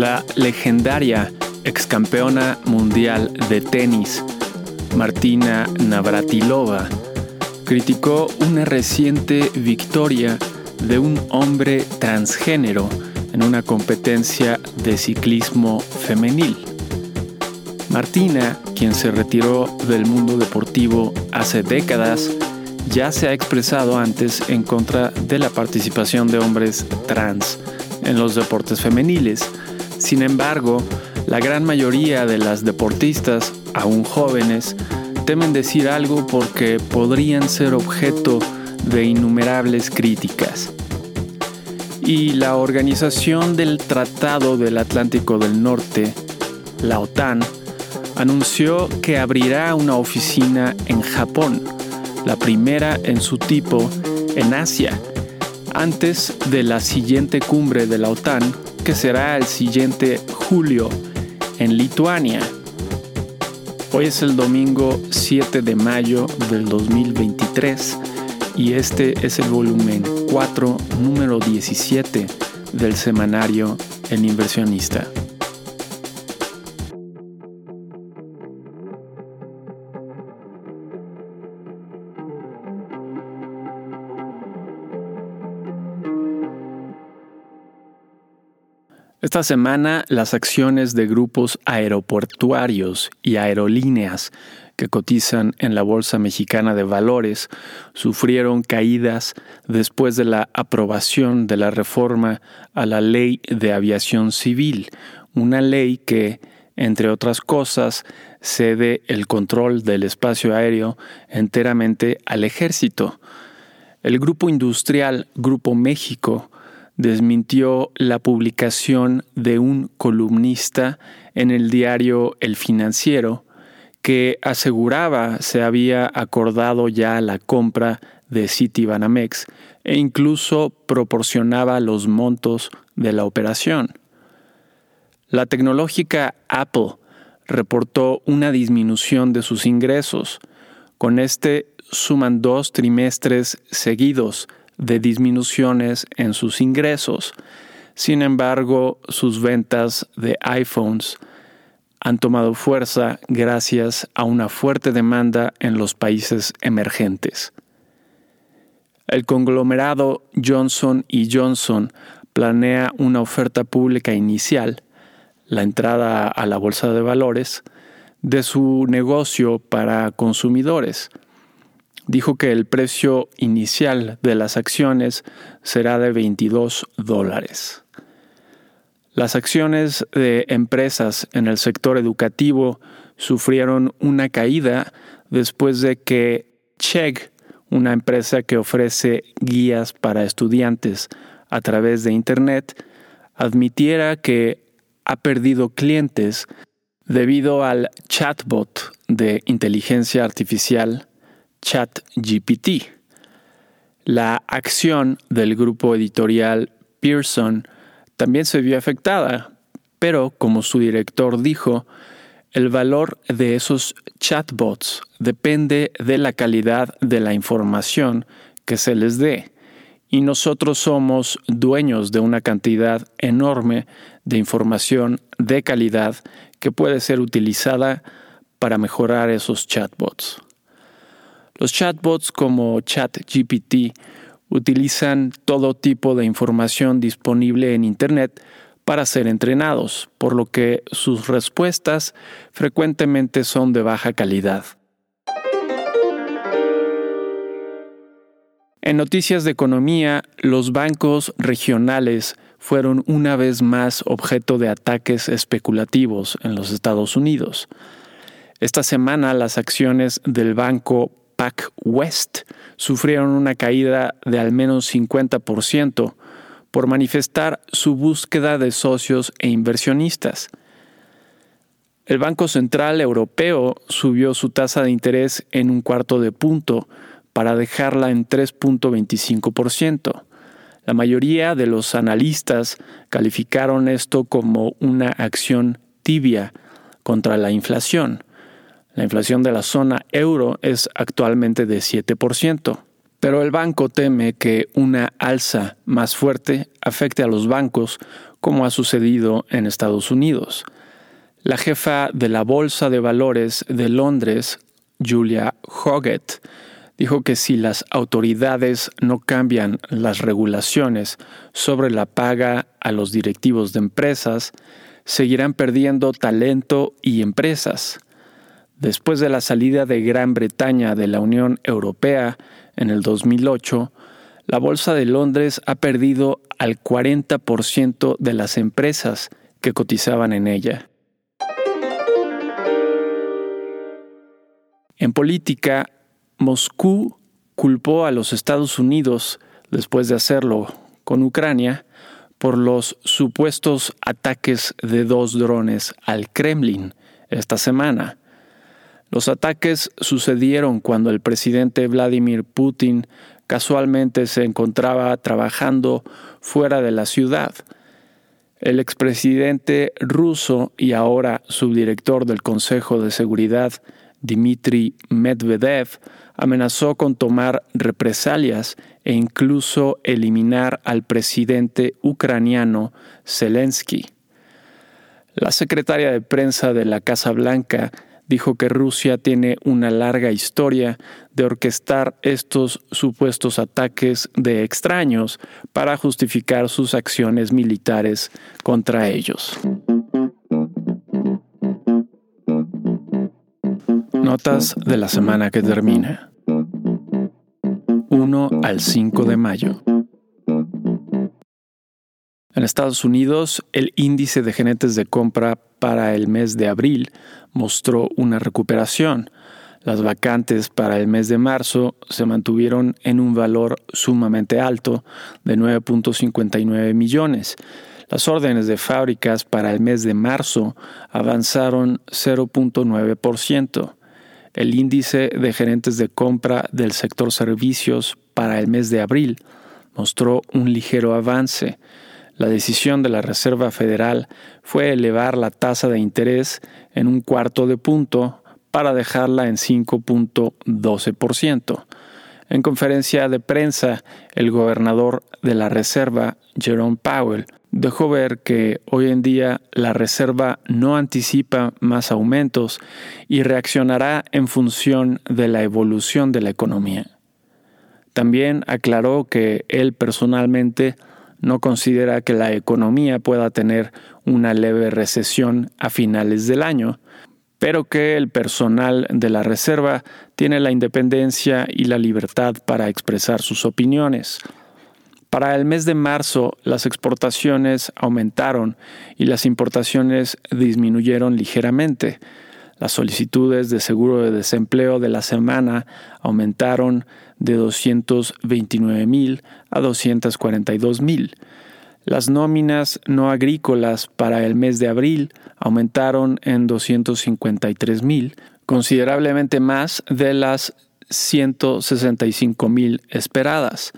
La legendaria excampeona mundial de tenis, Martina Navratilova, criticó una reciente victoria de un hombre transgénero en una competencia de ciclismo femenil. Martina, quien se retiró del mundo deportivo hace décadas, ya se ha expresado antes en contra de la participación de hombres trans en los deportes femeniles. Sin embargo, la gran mayoría de las deportistas, aún jóvenes, temen decir algo porque podrían ser objeto de innumerables críticas. Y la Organización del Tratado del Atlántico del Norte, la OTAN, anunció que abrirá una oficina en Japón, la primera en su tipo en Asia, antes de la siguiente cumbre de la OTAN, que será el siguiente julio en Lituania. Hoy es el domingo 7 de mayo del 2023 y este es el volumen 4, número 17 del semanario El inversionista. Esta semana las acciones de grupos aeroportuarios y aerolíneas que cotizan en la Bolsa Mexicana de Valores sufrieron caídas después de la aprobación de la reforma a la Ley de Aviación Civil, una ley que, entre otras cosas, cede el control del espacio aéreo enteramente al ejército. El grupo industrial Grupo México desmintió la publicación de un columnista en el diario El Financiero que aseguraba se había acordado ya la compra de Citibanamex e incluso proporcionaba los montos de la operación. La tecnológica Apple reportó una disminución de sus ingresos. Con este suman dos trimestres seguidos de disminuciones en sus ingresos. Sin embargo, sus ventas de iPhones han tomado fuerza gracias a una fuerte demanda en los países emergentes. El conglomerado Johnson Johnson planea una oferta pública inicial, la entrada a la bolsa de valores, de su negocio para consumidores dijo que el precio inicial de las acciones será de 22 dólares. Las acciones de empresas en el sector educativo sufrieron una caída después de que Chegg, una empresa que ofrece guías para estudiantes a través de Internet, admitiera que ha perdido clientes debido al chatbot de inteligencia artificial ChatGPT. La acción del grupo editorial Pearson también se vio afectada, pero como su director dijo, el valor de esos chatbots depende de la calidad de la información que se les dé, y nosotros somos dueños de una cantidad enorme de información de calidad que puede ser utilizada para mejorar esos chatbots. Los chatbots como ChatGPT utilizan todo tipo de información disponible en Internet para ser entrenados, por lo que sus respuestas frecuentemente son de baja calidad. En noticias de economía, los bancos regionales fueron una vez más objeto de ataques especulativos en los Estados Unidos. Esta semana las acciones del banco West sufrieron una caída de al menos 50% por manifestar su búsqueda de socios e inversionistas. El Banco Central Europeo subió su tasa de interés en un cuarto de punto para dejarla en 3.25%. La mayoría de los analistas calificaron esto como una acción tibia contra la inflación. La inflación de la zona euro es actualmente de 7%, pero el banco teme que una alza más fuerte afecte a los bancos como ha sucedido en Estados Unidos. La jefa de la Bolsa de Valores de Londres, Julia Hoggett, dijo que si las autoridades no cambian las regulaciones sobre la paga a los directivos de empresas, seguirán perdiendo talento y empresas. Después de la salida de Gran Bretaña de la Unión Europea en el 2008, la Bolsa de Londres ha perdido al 40% de las empresas que cotizaban en ella. En política, Moscú culpó a los Estados Unidos, después de hacerlo con Ucrania, por los supuestos ataques de dos drones al Kremlin esta semana. Los ataques sucedieron cuando el presidente Vladimir Putin casualmente se encontraba trabajando fuera de la ciudad. El expresidente ruso y ahora subdirector del Consejo de Seguridad, Dmitry Medvedev, amenazó con tomar represalias e incluso eliminar al presidente ucraniano Zelensky. La secretaria de prensa de la Casa Blanca dijo que Rusia tiene una larga historia de orquestar estos supuestos ataques de extraños para justificar sus acciones militares contra ellos. Notas de la semana que termina. 1 al 5 de mayo. En Estados Unidos, el índice de gerentes de compra para el mes de abril mostró una recuperación. Las vacantes para el mes de marzo se mantuvieron en un valor sumamente alto de 9.59 millones. Las órdenes de fábricas para el mes de marzo avanzaron 0.9%. El índice de gerentes de compra del sector servicios para el mes de abril mostró un ligero avance. La decisión de la Reserva Federal fue elevar la tasa de interés en un cuarto de punto para dejarla en 5.12%. En conferencia de prensa, el gobernador de la Reserva, Jerome Powell, dejó ver que hoy en día la Reserva no anticipa más aumentos y reaccionará en función de la evolución de la economía. También aclaró que él personalmente no considera que la economía pueda tener una leve recesión a finales del año, pero que el personal de la Reserva tiene la independencia y la libertad para expresar sus opiniones. Para el mes de marzo, las exportaciones aumentaron y las importaciones disminuyeron ligeramente. Las solicitudes de seguro de desempleo de la semana aumentaron de 229 mil a 242 mil. Las nóminas no agrícolas para el mes de abril aumentaron en 253 mil, considerablemente más de las 165 mil esperadas.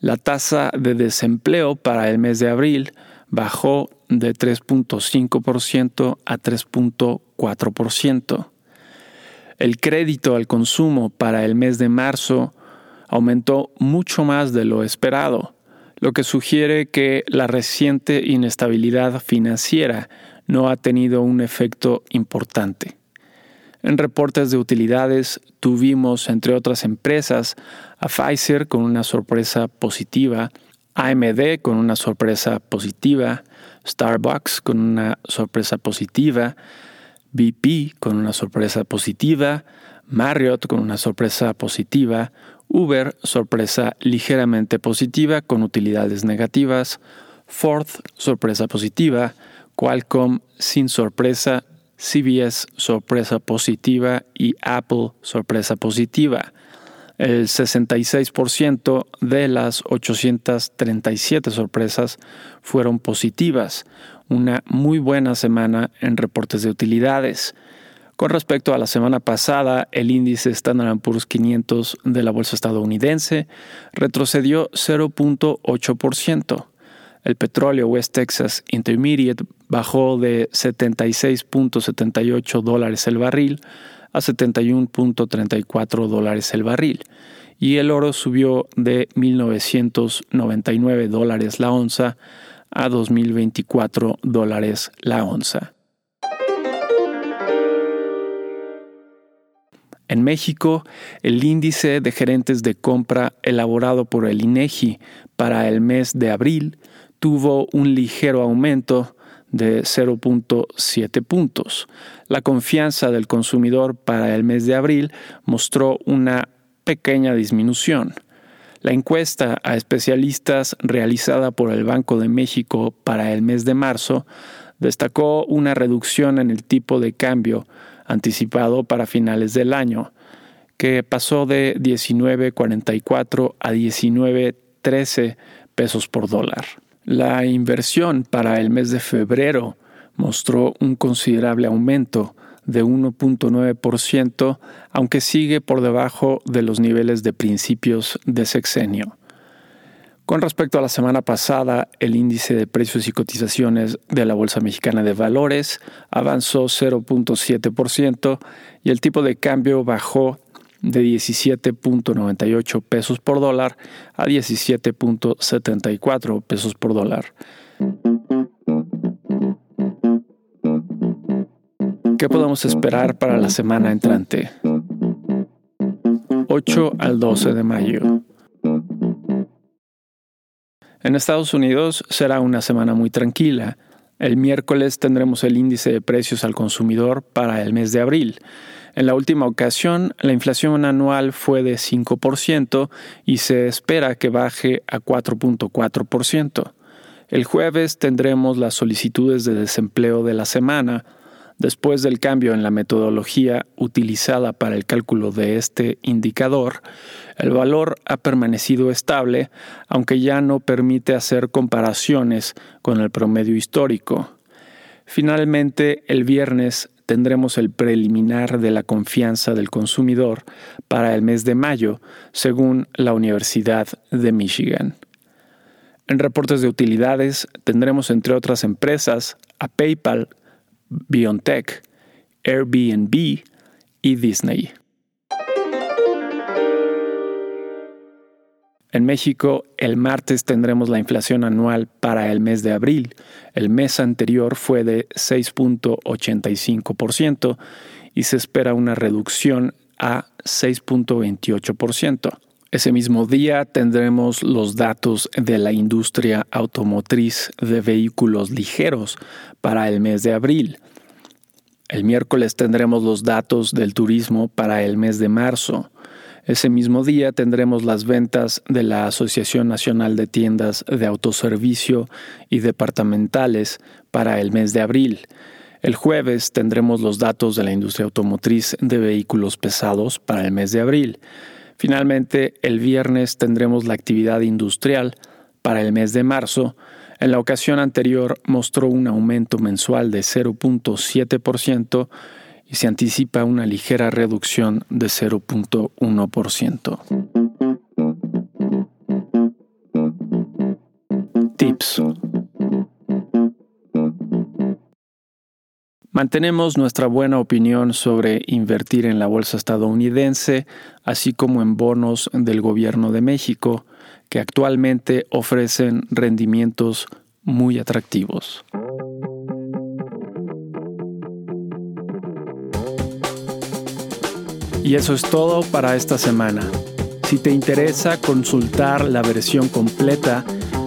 La tasa de desempleo para el mes de abril bajó de 3.5% a 3.4%. El crédito al consumo para el mes de marzo aumentó mucho más de lo esperado, lo que sugiere que la reciente inestabilidad financiera no ha tenido un efecto importante. En reportes de utilidades tuvimos, entre otras empresas, a Pfizer con una sorpresa positiva, AMD con una sorpresa positiva, Starbucks con una sorpresa positiva, BP con una sorpresa positiva, Marriott con una sorpresa positiva, Uber sorpresa ligeramente positiva con utilidades negativas, Ford sorpresa positiva, Qualcomm sin sorpresa, CBS sorpresa positiva. Y Apple sorpresa positiva. El 66% de las 837 sorpresas fueron positivas, una muy buena semana en reportes de utilidades. Con respecto a la semana pasada, el índice Standard Poor's 500 de la bolsa estadounidense retrocedió 0.8%. El petróleo West Texas Intermediate bajó de 76.78 dólares el barril a 71.34 dólares el barril y el oro subió de 1.999 dólares la onza a 2.024 dólares la onza. En México, el índice de gerentes de compra elaborado por el INEGI para el mes de abril tuvo un ligero aumento de 0.7 puntos. La confianza del consumidor para el mes de abril mostró una pequeña disminución. La encuesta a especialistas realizada por el Banco de México para el mes de marzo destacó una reducción en el tipo de cambio anticipado para finales del año, que pasó de 19.44 a 19.13 pesos por dólar. La inversión para el mes de febrero mostró un considerable aumento de 1.9%, aunque sigue por debajo de los niveles de principios de sexenio. Con respecto a la semana pasada, el índice de precios y cotizaciones de la Bolsa Mexicana de Valores avanzó 0.7% y el tipo de cambio bajó de 17.98 pesos por dólar a 17.74 pesos por dólar. ¿Qué podemos esperar para la semana entrante? 8 al 12 de mayo. En Estados Unidos será una semana muy tranquila. El miércoles tendremos el índice de precios al consumidor para el mes de abril. En la última ocasión, la inflación anual fue de 5% y se espera que baje a 4.4%. El jueves tendremos las solicitudes de desempleo de la semana, Después del cambio en la metodología utilizada para el cálculo de este indicador, el valor ha permanecido estable, aunque ya no permite hacer comparaciones con el promedio histórico. Finalmente, el viernes tendremos el preliminar de la confianza del consumidor para el mes de mayo, según la Universidad de Michigan. En reportes de utilidades tendremos entre otras empresas a PayPal, BioNTech, Airbnb y Disney. En México, el martes tendremos la inflación anual para el mes de abril. El mes anterior fue de 6.85% y se espera una reducción a 6.28%. Ese mismo día tendremos los datos de la industria automotriz de vehículos ligeros para el mes de abril. El miércoles tendremos los datos del turismo para el mes de marzo. Ese mismo día tendremos las ventas de la Asociación Nacional de Tiendas de Autoservicio y Departamentales para el mes de abril. El jueves tendremos los datos de la industria automotriz de vehículos pesados para el mes de abril. Finalmente, el viernes tendremos la actividad industrial para el mes de marzo. En la ocasión anterior mostró un aumento mensual de 0.7% y se anticipa una ligera reducción de 0.1%. Tips. Mantenemos nuestra buena opinión sobre invertir en la bolsa estadounidense, así como en bonos del gobierno de México, que actualmente ofrecen rendimientos muy atractivos. Y eso es todo para esta semana. Si te interesa consultar la versión completa,